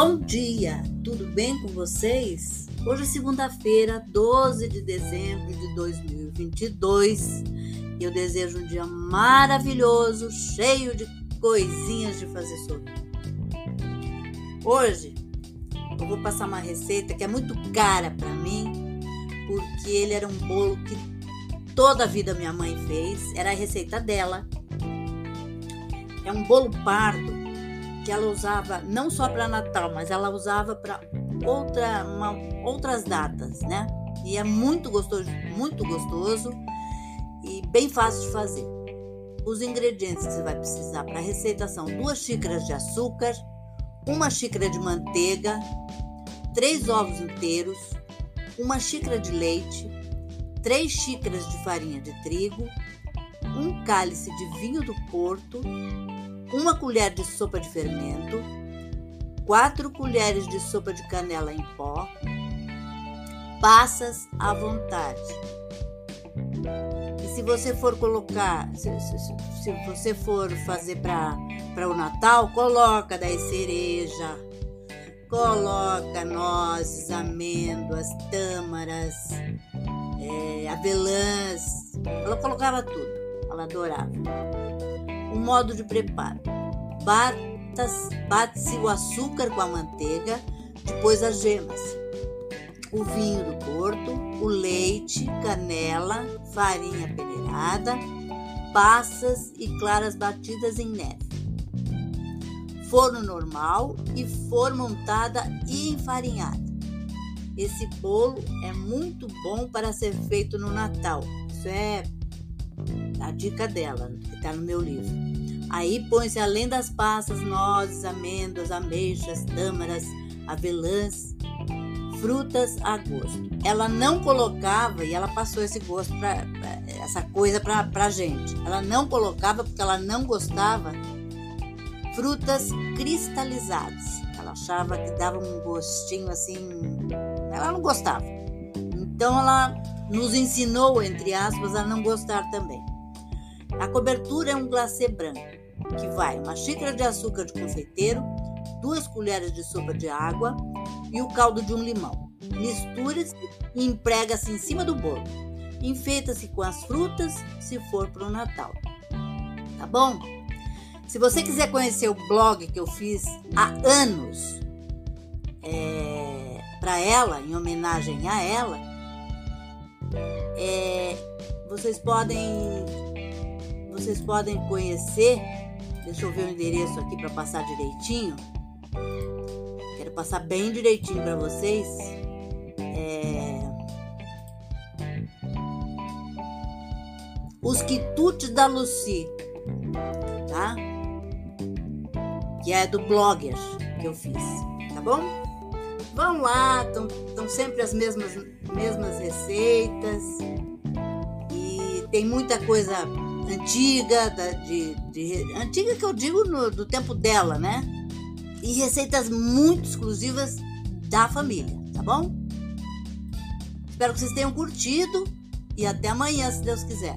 Bom dia, tudo bem com vocês? Hoje é segunda-feira, 12 de dezembro de 2022 e eu desejo um dia maravilhoso, cheio de coisinhas de fazer sorrir. Hoje eu vou passar uma receita que é muito cara para mim, porque ele era um bolo que toda a vida minha mãe fez, era a receita dela. É um bolo pardo que ela usava não só para Natal, mas ela usava para outra, outras datas, né? E é muito gostoso, muito gostoso e bem fácil de fazer. Os ingredientes que você vai precisar para a receita são duas xícaras de açúcar, uma xícara de manteiga, três ovos inteiros, uma xícara de leite, três xícaras de farinha de trigo, um cálice de vinho do Porto, uma colher de sopa de fermento, quatro colheres de sopa de canela em pó, passas à vontade. E se você for colocar, se, se, se você for fazer para o Natal, coloca daí cereja, coloca nozes, amêndoas, tâmaras, é, avelãs. Ela colocava tudo, ela adorava. O modo de preparo: bate-se o açúcar com a manteiga, depois as gemas, o vinho do Porto, o leite, canela, farinha peneirada, passas e claras batidas em neve. Forno normal e forma montada e enfarinhada. Esse bolo é muito bom para ser feito no Natal. Isso é a dica dela, que está no meu livro. Aí põe-se além das passas, nozes, amêndoas, ameixas, tâmaras, avelãs, frutas a gosto. Ela não colocava, e ela passou esse gosto, pra, pra essa coisa para a gente. Ela não colocava porque ela não gostava frutas cristalizadas. Ela achava que dava um gostinho assim. Ela não gostava. Então ela nos ensinou, entre aspas, a não gostar também. A cobertura é um glacê branco, que vai uma xícara de açúcar de confeiteiro, duas colheres de sopa de água e o caldo de um limão. Misture-se e emprega-se em cima do bolo. Enfeita-se com as frutas se for para o Natal. Tá bom? Se você quiser conhecer o blog que eu fiz há anos é, para ela, em homenagem a ela, é, vocês podem vocês podem conhecer. Deixa eu ver o endereço aqui para passar direitinho. Quero passar bem direitinho para vocês. É... Os quitutes da Lucy, tá? Que é do blogger que eu fiz, tá bom? Vão lá, estão sempre as mesmas, mesmas receitas e tem muita coisa antiga, da, de, de, antiga que eu digo no, do tempo dela, né? E receitas muito exclusivas da família, tá bom? Espero que vocês tenham curtido e até amanhã, se Deus quiser.